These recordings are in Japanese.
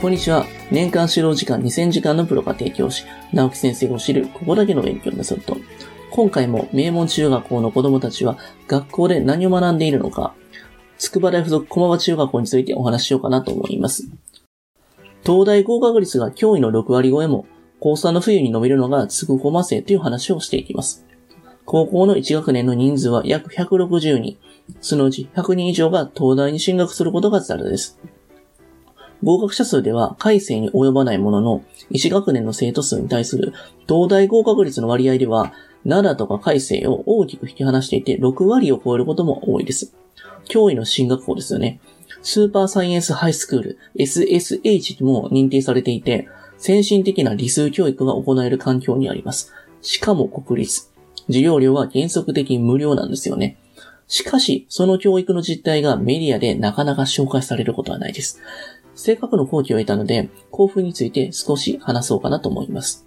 こんにちは。年間指導時間2000時間のプロ家庭教師、直木先生が知るここだけの勉強メソッド。今回も名門中学校の子供たちは学校で何を学んでいるのか、筑波大附属駒場中学校についてお話ししようかなと思います。東大合格率が驚異の6割超えも、高3の冬に伸びるのが筑駒生という話をしていきます。高校の1学年の人数は約160人。そのうち100人以上が東大に進学することがザラです。合格者数では改正に及ばないものの、1学年の生徒数に対する東大合格率の割合では、奈良とか改正を大きく引き離していて6割を超えることも多いです。脅威の進学校ですよね。スーパーサイエンスハイスクール SSH も認定されていて、先進的な理数教育が行える環境にあります。しかも国立。授業料は原則的に無料なんですよね。しかし、その教育の実態がメディアでなかなか紹介されることはないです。性格の放棄を得たので、興奮について少し話そうかなと思います。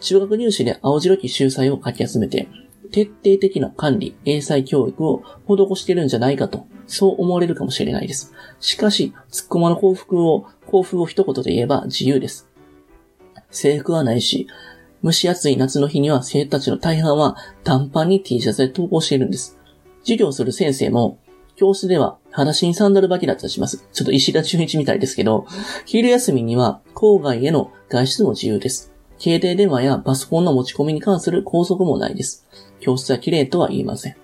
中学入試で青白き秀才を書き集めて、徹底的な管理、英才教育を施してるんじゃないかと、そう思われるかもしれないです。しかし、突っ込まの幸福を、幸福を一言で言えば自由です。制服はないし、蒸し暑い夏の日には生徒たちの大半は短パンに T シャツで登校しているんです。授業する先生も、教室では裸足にサンダル履きだったりします。ちょっと石田純一みたいですけど、昼休みには郊外への外出も自由です。携帯電話やパソコンの持ち込みに関する拘束もないです。教室は綺麗とは言いません。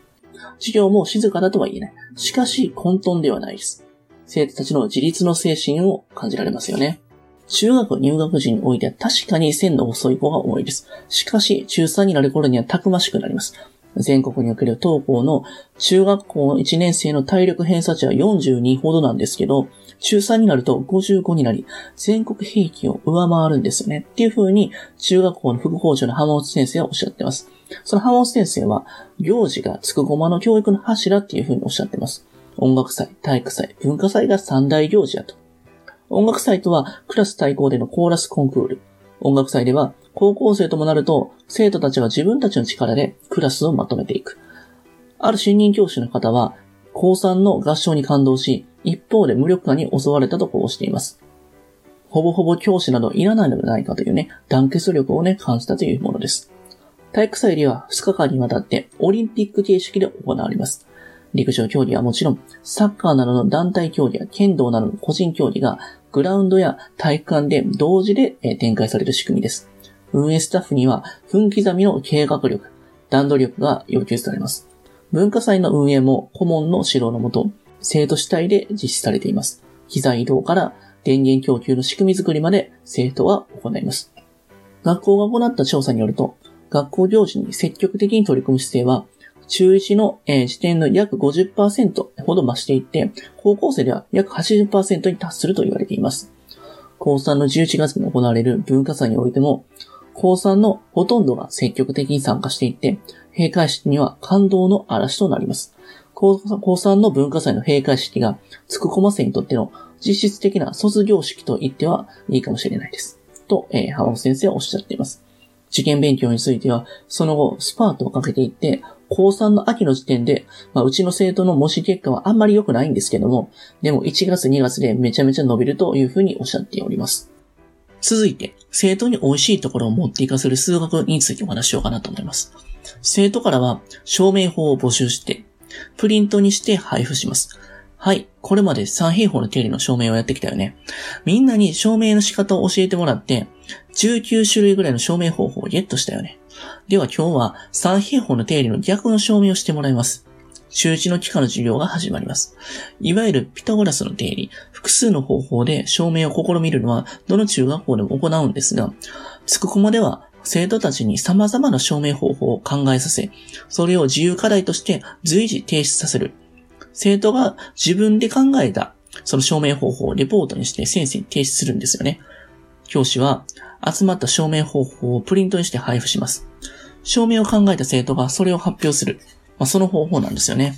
授業も静かだとは言えない。しかし混沌ではないです。生徒たちの自立の精神を感じられますよね。中学入学時においては確かに線の遅い子が多いです。しかし、中3になる頃にはたくましくなります。全国における当校の中学校の1年生の体力偏差値は42ほどなんですけど、中3になると55になり、全国平均を上回るんですよね。っていう風に、中学校の副校長の浜本先生はおっしゃってます。その浜本先生は、行事がつくごまの教育の柱っていう風におっしゃってます。音楽祭、体育祭、文化祭が三大行事やと。音楽祭とは、クラス対抗でのコーラスコンクール。音楽祭では、高校生ともなると、生徒たちは自分たちの力でクラスをまとめていく。ある新任教師の方は、高3の合唱に感動し、一方で無力感に襲われたとこうしています。ほぼほぼ教師などいらないのではないかというね、団結力をね、感じたというものです。体育祭では2日間にわたってオリンピック形式で行われます。陸上競技はもちろん、サッカーなどの団体競技や剣道などの個人競技がグラウンドや体育館で同時で展開される仕組みです。運営スタッフには分刻みの計画力、段取り力が要求されます。文化祭の運営も顧問の指導のもと、生徒主体で実施されています。機材移動から電源供給の仕組み作りまで生徒は行います。学校が行った調査によると、学校行事に積極的に取り組む姿勢は、中1の、え時点の約50%ほど増していって、高校生では約80%に達すると言われています。高3の11月に行われる文化祭においても、高3のほとんどが積極的に参加していって、閉会式には感動の嵐となります。高3の文化祭の閉会式が、つくこま生にとっての実質的な卒業式と言ってはいいかもしれないです。と、えー、浜本先生はおっしゃっています。受験勉強については、その後、スパートをかけていって、高3の秋の時点で、まあ、うちの生徒の模試結果はあんまり良くないんですけども、でも1月2月でめちゃめちゃ伸びるというふうにおっしゃっております。続いて、生徒に美味しいところを持っていかせる数学についてお話しようかなと思います。生徒からは、証明法を募集して、プリントにして配布します。はい。これまで三平方の定理の証明をやってきたよね。みんなに証明の仕方を教えてもらって、19種類ぐらいの証明方法をゲットしたよね。では今日は三平方の定理の逆の証明をしてもらいます。週1の期間の授業が始まります。いわゆるピタゴラスの定理、複数の方法で証明を試みるのは、どの中学校でも行うんですが、つくこまでは生徒たちに様々な証明方法を考えさせ、それを自由課題として随時提出させる。生徒が自分で考えた、その証明方法をレポートにして先生に提出するんですよね。教師は集まった証明方法をプリントにして配布します。証明を考えた生徒がそれを発表する。まあ、その方法なんですよね。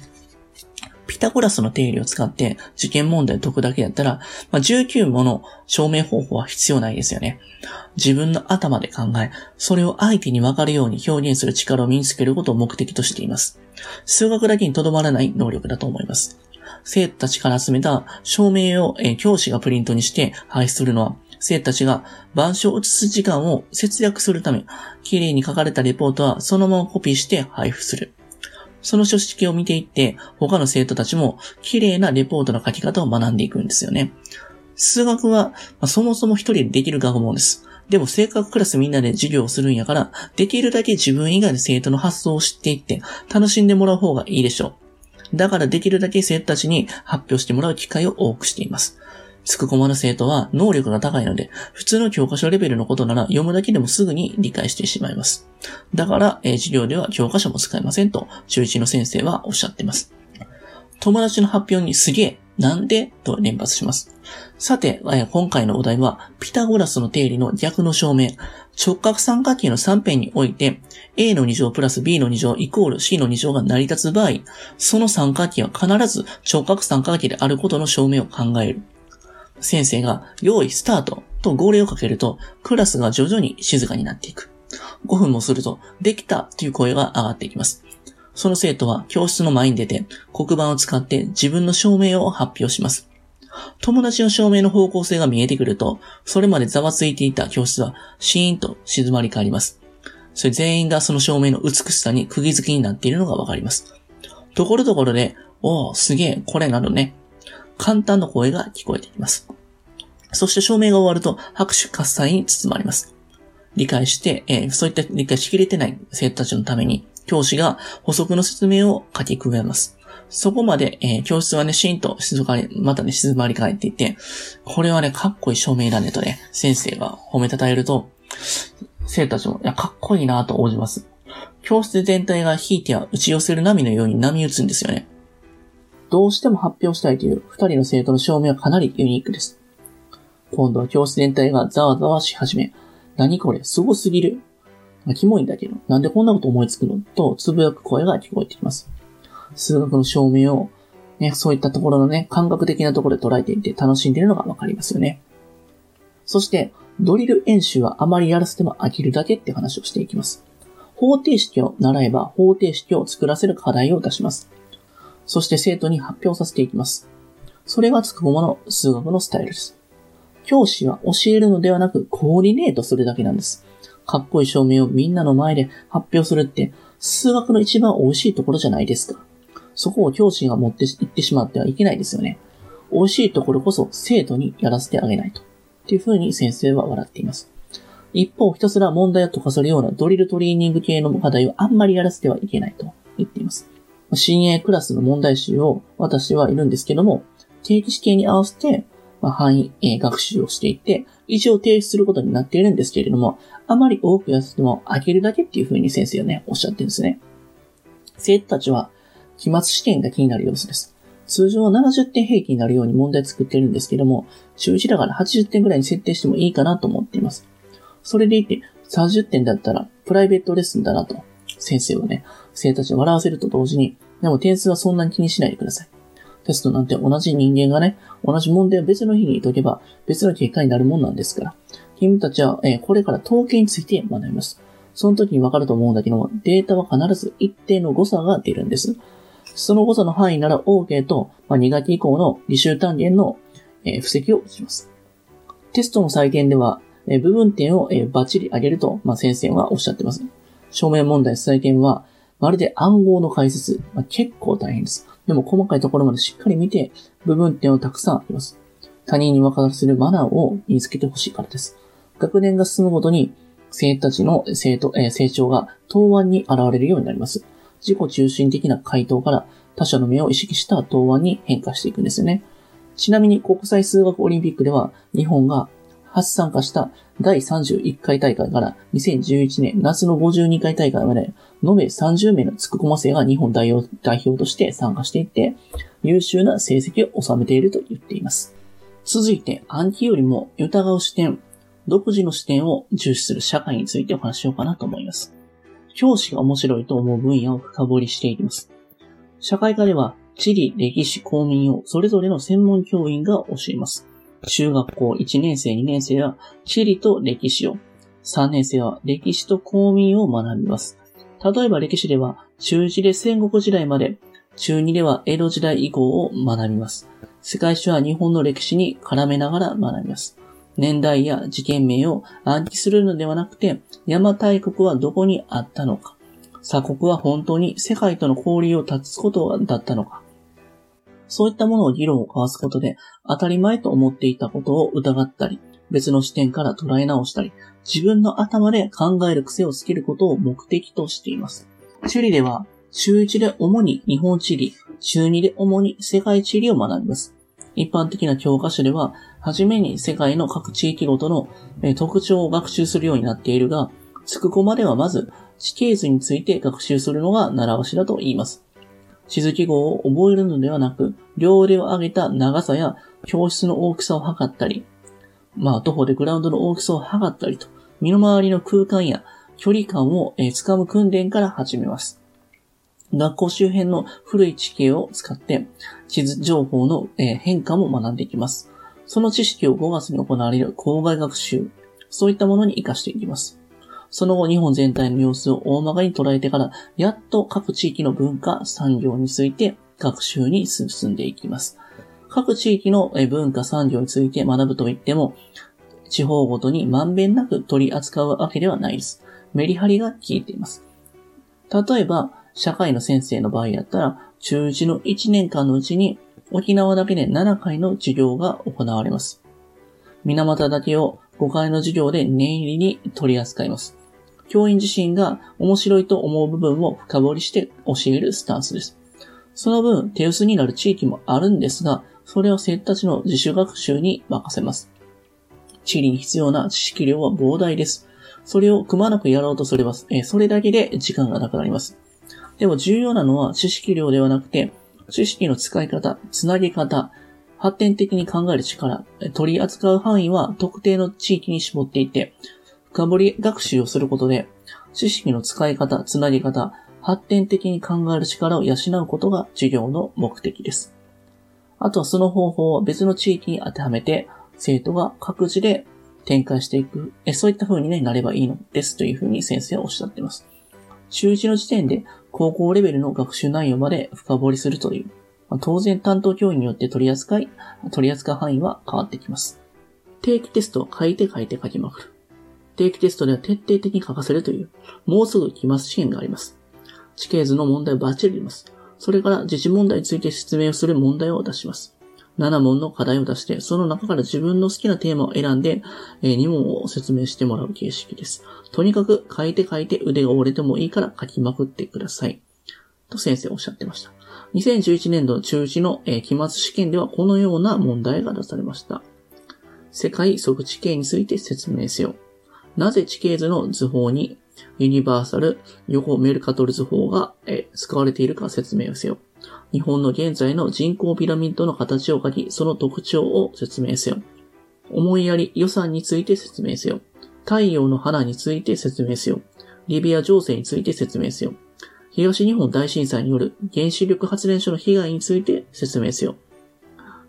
ピタゴラスの定理を使って受験問題を解くだけやったら、まあ、19もの証明方法は必要ないですよね。自分の頭で考え、それを相手に分かるように表現する力を身につけることを目的としています。数学だけにとどまらない能力だと思います。生徒たちから集めた証明を、えー、教師がプリントにして配布するのは、生徒たちが板書を写す時間を節約するため、綺麗に書かれたレポートはそのままコピーして配布する。その書式を見ていって、他の生徒たちも綺麗なレポートの書き方を学んでいくんですよね。数学は、ま、そもそも一人でできる学問です。でも性格クラスみんなで授業をするんやから、できるだけ自分以外の生徒の発想を知っていって、楽しんでもらう方がいいでしょう。だからできるだけ生徒たちに発表してもらう機会を多くしています。つくこまの生徒は能力が高いので、普通の教科書レベルのことなら読むだけでもすぐに理解してしまいます。だから、えー、授業では教科書も使えませんと、中1の先生はおっしゃっています。友達の発表にすげえ、なんで？と連発します。さて、今回のお題は、ピタゴラスの定理の逆の証明。直角三角形の3辺において、a の2乗プラス b の2乗イコール c の2乗が成り立つ場合、その三角形は必ず直角三角形であることの証明を考える。先生が、用意スタートと号令をかけると、クラスが徐々に静かになっていく。5分もすると、できたという声が上がっていきます。その生徒は教室の前に出て、黒板を使って自分の証明を発表します。友達の証明の方向性が見えてくると、それまでざわついていた教室はシーンと静まり返ります。それ全員がその証明の美しさに釘付けになっているのがわかります。ところどころで、おー、すげえ、これなどね、簡単な声が聞こえてきます。そして証明が終わると拍手喝采に包まれます。理解して、えー、そういった理解しきれてない生徒たちのために、教師が補足の説明を書き加えます。そこまで、えー、教室はね、シーンと静かに、またね、静まり返っていて、これはね、かっこいい証明だねとね、先生が褒めたたえると、生徒たちも、いや、かっこいいなと応じます。教室全体が引いては打ち寄せる波のように波打つんですよね。どうしても発表したいという二人の生徒の証明はかなりユニークです。今度は教室全体がざわざわし始め、何これ、すごすぎる。キモいんだけど、なんでこんなこと思いつくの？と、つぶやく声が聞こえてきます。数学の証明を、ね、そういったところのね、感覚的なところで捉えていて楽しんでいるのがわかりますよね。そして、ドリル演習はあまりやらせても飽きるだけって話をしていきます。方程式を習えば方程式を作らせる課題を出します。そして生徒に発表させていきます。それがつくもの数学のスタイルです。教師は教えるのではなくコーディネートするだけなんです。かっこいい証明をみんなの前で発表するって数学の一番美味しいところじゃないですか。そこを教師が持っていってしまってはいけないですよね。美味しいところこそ生徒にやらせてあげないと。っていう風に先生は笑っています。一方、ひたすら問題を解かせるようなドリルトレーニング系の課題をあんまりやらせてはいけないと言っています。新鋭クラスの問題集を私はいるんですけども、定期試験に合わせて、まあ、範囲、えー、学習をしていって、一応提出することになっているんですけれども、あまり多くやっても開けるだけっていう風に先生はね、おっしゃってるんですね。生徒たちは、期末試験が気になる様子です。通常は70点平均になるように問題作ってるんですけども、中1だから80点ぐらいに設定してもいいかなと思っています。それでいて、30点だったらプライベートレッスンだなと、先生はね、生徒たちを笑わせると同時に、でも点数はそんなに気にしないでください。テストなんて同じ人間がね、同じ問題を別の日に解けば別の結果になるもんなんですから。君たちは、えー、これから統計について学びます。その時にわかると思うんだけども、データは必ず一定の誤差が出るんです。その誤差の範囲なら OK と、まあ、2学期以降の履修単元の、えー、布石を打ちます。テストの採点では、えー、部分点を、えー、バッチリ上げると、まあ、先生はおっしゃってます。証明問題採点は、まるで暗号の解説、まあ、結構大変です。でも細かいところまでしっかり見て、部分点をたくさんあります。他人に分からせるマナーを身につけてほしいからです。学年が進むごとに、生徒たちの生徒、えー、成長が答案に現れるようになります。自己中心的な回答から他者の目を意識した答案に変化していくんですよね。ちなみに国際数学オリンピックでは日本が初参加した第31回大会から2011年夏の52回大会まで延べ30名のつくこま生が日本代表代表として参加していって優秀な成績を収めていると言っています。続いて暗記よりも疑う視点、独自の視点を重視する社会についてお話しようかなと思います。教師が面白いと思う分野を深掘りしていきます。社会科では、地理、歴史、公民をそれぞれの専門教員が教えます。中学校1年生、2年生は地理と歴史を、3年生は歴史と公民を学びます。例えば歴史では、中1で戦国時代まで中2では江戸時代以降を学びます。世界史は日本の歴史に絡めながら学びます。年代や事件名を暗記するのではなくて、邪馬台国はどこにあったのか、鎖国は本当に世界との交流を断つことだったのか、そういったものを議論を交わすことで、当たり前と思っていたことを疑ったり、別の視点から捉え直したり、自分の頭で考える癖をつけることを目的としています。地理では、中1で主に日本地理、中2で主に世界地理を学びます。一般的な教科書では、はじめに世界の各地域ごとの特徴を学習するようになっているが、つくこまではまず地形図について学習するのが習わしだと言います。地図記号を覚えるのではなく、両腕を上げた長さや教室の大きさを測ったり、まあ、徒歩でグラウンドの大きさを測ったりと、身の回りの空間や距離感を、え、掴む訓練から始めます。学校周辺の古い地形を使って地図情報の、え、変化も学んでいきます。その知識を5月に行われる校外学習、そういったものに活かしていきます。その後、日本全体の様子を大まかに捉えてから、やっと各地域の文化、産業について学習に進んでいきます。各地域の文化、産業について学ぶといっても、地方ごとにまんべんなく取り扱うわけではないです。メリハリが効いています。例えば、社会の先生の場合やったら、中1の1年間のうちに沖縄だけで7回の授業が行われます。水俣だけを5回の授業で念入りに取り扱います。教員自身が面白いと思う部分を深掘りして教えるスタンスです。その分、手薄になる地域もあるんですが、それを生徒たちの自主学習に任せます。地理に必要な知識量は膨大です。それをくまなくやろうとすれば、えそれだけで時間がなくなります。でも重要なのは知識量ではなくて、知識の使い方、つなげ方、発展的に考える力、取り扱う範囲は特定の地域に絞っていて、深掘り学習をすることで、知識の使い方、つなぎ方、発展的に考える力を養うことが授業の目的です。あとはその方法を別の地域に当てはめて、生徒が各自で展開していく、えそういった風に、ね、なればいいのですという風に先生はおっしゃっています。中1の時点で高校レベルの学習内容まで深掘りするという、ま、当然担当教員によって取り扱い、取り扱う範囲は変わってきます。定期テストを書いて書いて書きまくる。定期テストでは徹底的に書かせるという、もうすぐ期末試験があります。地形図の問題をバッチリ出ます。それから自治問題について説明をする問題を出します。7問の課題を出して、その中から自分の好きなテーマを選んで、え2問を説明してもらう形式です。とにかく書いて書いて腕が折れてもいいから書きまくってください。と先生おっしゃってました。2011年度中1の、期末試験ではこのような問題が出されました。世界即地形について説明せよ。なぜ地形図の図法にユニバーサル横メルカトル図法が、え使われているか説明をせよ。日本の現在の人口ピラミッドの形を書き、その特徴を説明せよ。思いやり予算について説明せよ。太陽の花について説明せよ。リビア情勢について説明せよ。東日本大震災による原子力発電所の被害について説明せよ。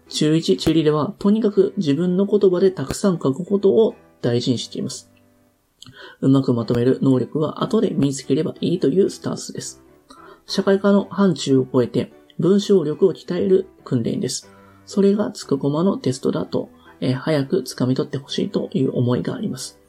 中1地理では、とにかく自分の言葉でたくさん書くことを大事にしています。うまくまとめる能力は後で身につければいいというスタンスです。社会科の範疇を超えて文章力を鍛える訓練です。それがつくこまのテストだと、えー、早く掴み取ってほしいという思いがあります。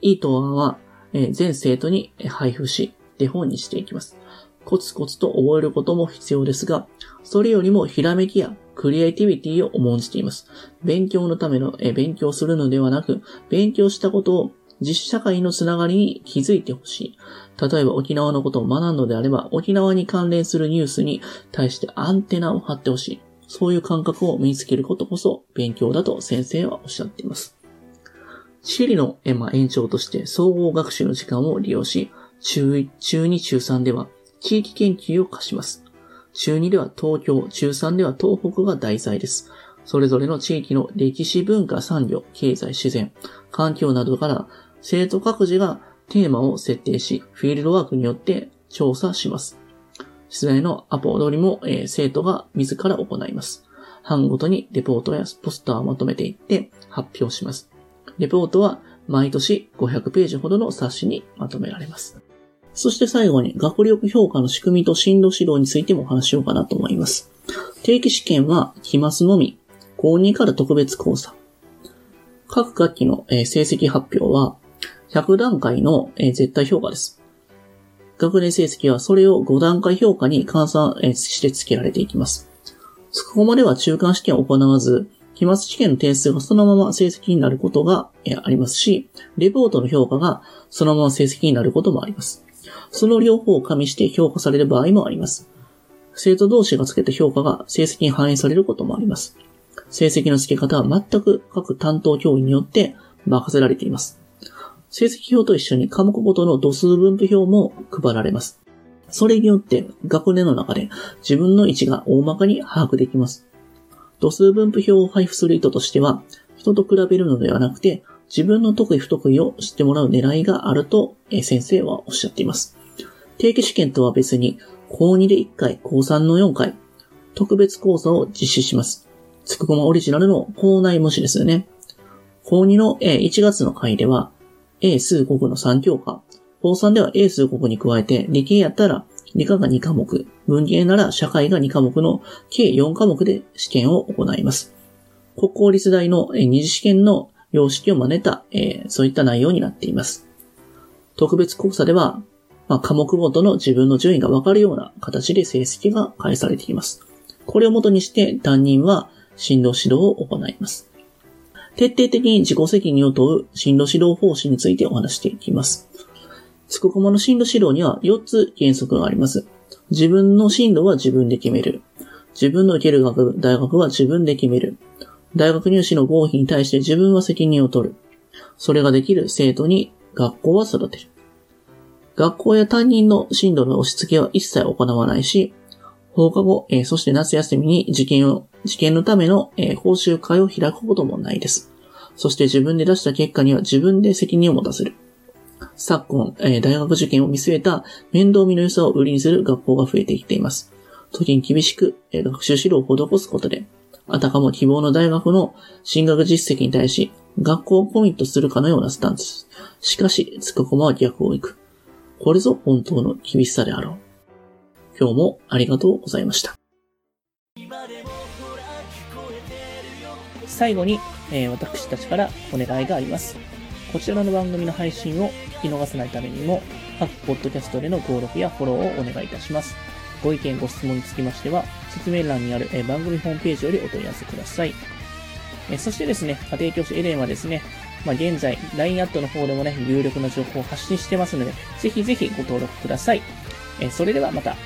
いいとは、えー、全生徒に配布し、手本にしていきます。コツコツと覚えることも必要ですが、それよりもひらめきやクリエイティビティを重んじています。勉強のための、え勉強するのではなく、勉強したことを実社会のつながりに気づいてほしい。例えば沖縄のことを学んのであれば、沖縄に関連するニュースに対してアンテナを張ってほしい。そういう感覚を身につけることこそ勉強だと先生はおっしゃっています。地理の延長として総合学習の時間を利用し、中1、中2、中3では地域研究を課します。中2では東京、中3では東北が題材です。それぞれの地域の歴史文化産業、経済自然、環境などから生徒各自がテーマを設定し、フィールドワークによって調査します。出題のアポ取りも、えー、生徒が自ら行います。班ごとにレポートやポスターをまとめていって発表します。レポートは毎年500ページほどの冊子にまとめられます。そして最後に学力評価の仕組みと進路指導についてもお話ししようかなと思います。定期試験は期末のみ、高2から特別講座。各学期の成績発表は100段階の絶対評価です。学年成績はそれを5段階評価に換算して付けられていきます。そこまでは中間試験を行わず、期末試験の点数がそのまま成績になることがありますし、レポートの評価がそのまま成績になることもあります。その両方を加味して評価される場合もあります。生徒同士がつけた評価が成績に反映されることもあります。成績の付け方は全く各担当教員によって任せられています。成績表と一緒に科目ごとの度数分布表も配られます。それによって学年の中で自分の位置が大まかに把握できます。度数分布表を配布する意図としては、人と比べるのではなくて、自分の得意不得意を知ってもらう狙いがあると先生はおっしゃっています。定期試験とは別に、高2で1回、高3の4回、特別講座を実施します。つくこまオリジナルの校内模試ですよね。高2の1月の回では、英数国の3教科、高3では英数国に加えて、理系やったら理科が2科目、文系なら社会が2科目の計4科目で試験を行います。国公立大の二次試験の様式を真似た、えー、そういった内容になっています。特別講座では、まあ、科目ごとの自分の順位がわかるような形で成績が返されています。これをもとにして担任は進路指導を行います。徹底的に自己責任を問う進路指導方針についてお話していきます。つくこまの進路指導には4つ原則があります。自分の進路は自分で決める。自分の受ける学部、大学は自分で決める。大学入試の合否に対して自分は責任を取る。それができる生徒に学校は育てる。学校や担任の進路の押し付けは一切行わないし、放課後、えー、そして夏休みに受験を、受験のための、えー、講習会を開くこともないです。そして自分で出した結果には自分で責任を持たせる。昨今、えー、大学受験を見据えた面倒見の良さを売りにする学校が増えてきています。時に厳しく、えー、学習指導を施すことで、あたかも希望の大学の進学実績に対し、学校をコミットするかのようなスタンス。しかし、つくこまは逆を行く。これぞ本当の厳しさであろう。今日もありがとうございました。最後に、えー、私たちからお願いがあります。こちらの番組の配信を聞き逃さないためにも、各ポッドキャストでの登録やフォローをお願いいたします。ご意見、ご質問につきましては、説明欄にある、えー、番組ホームページよりお問い合わせください。えー、そしてですね、家庭教師エレンはですね、まあ、現在、LINE アットの方でもね、有力な情報を発信してますので、ぜひぜひご登録ください。え、それではまた。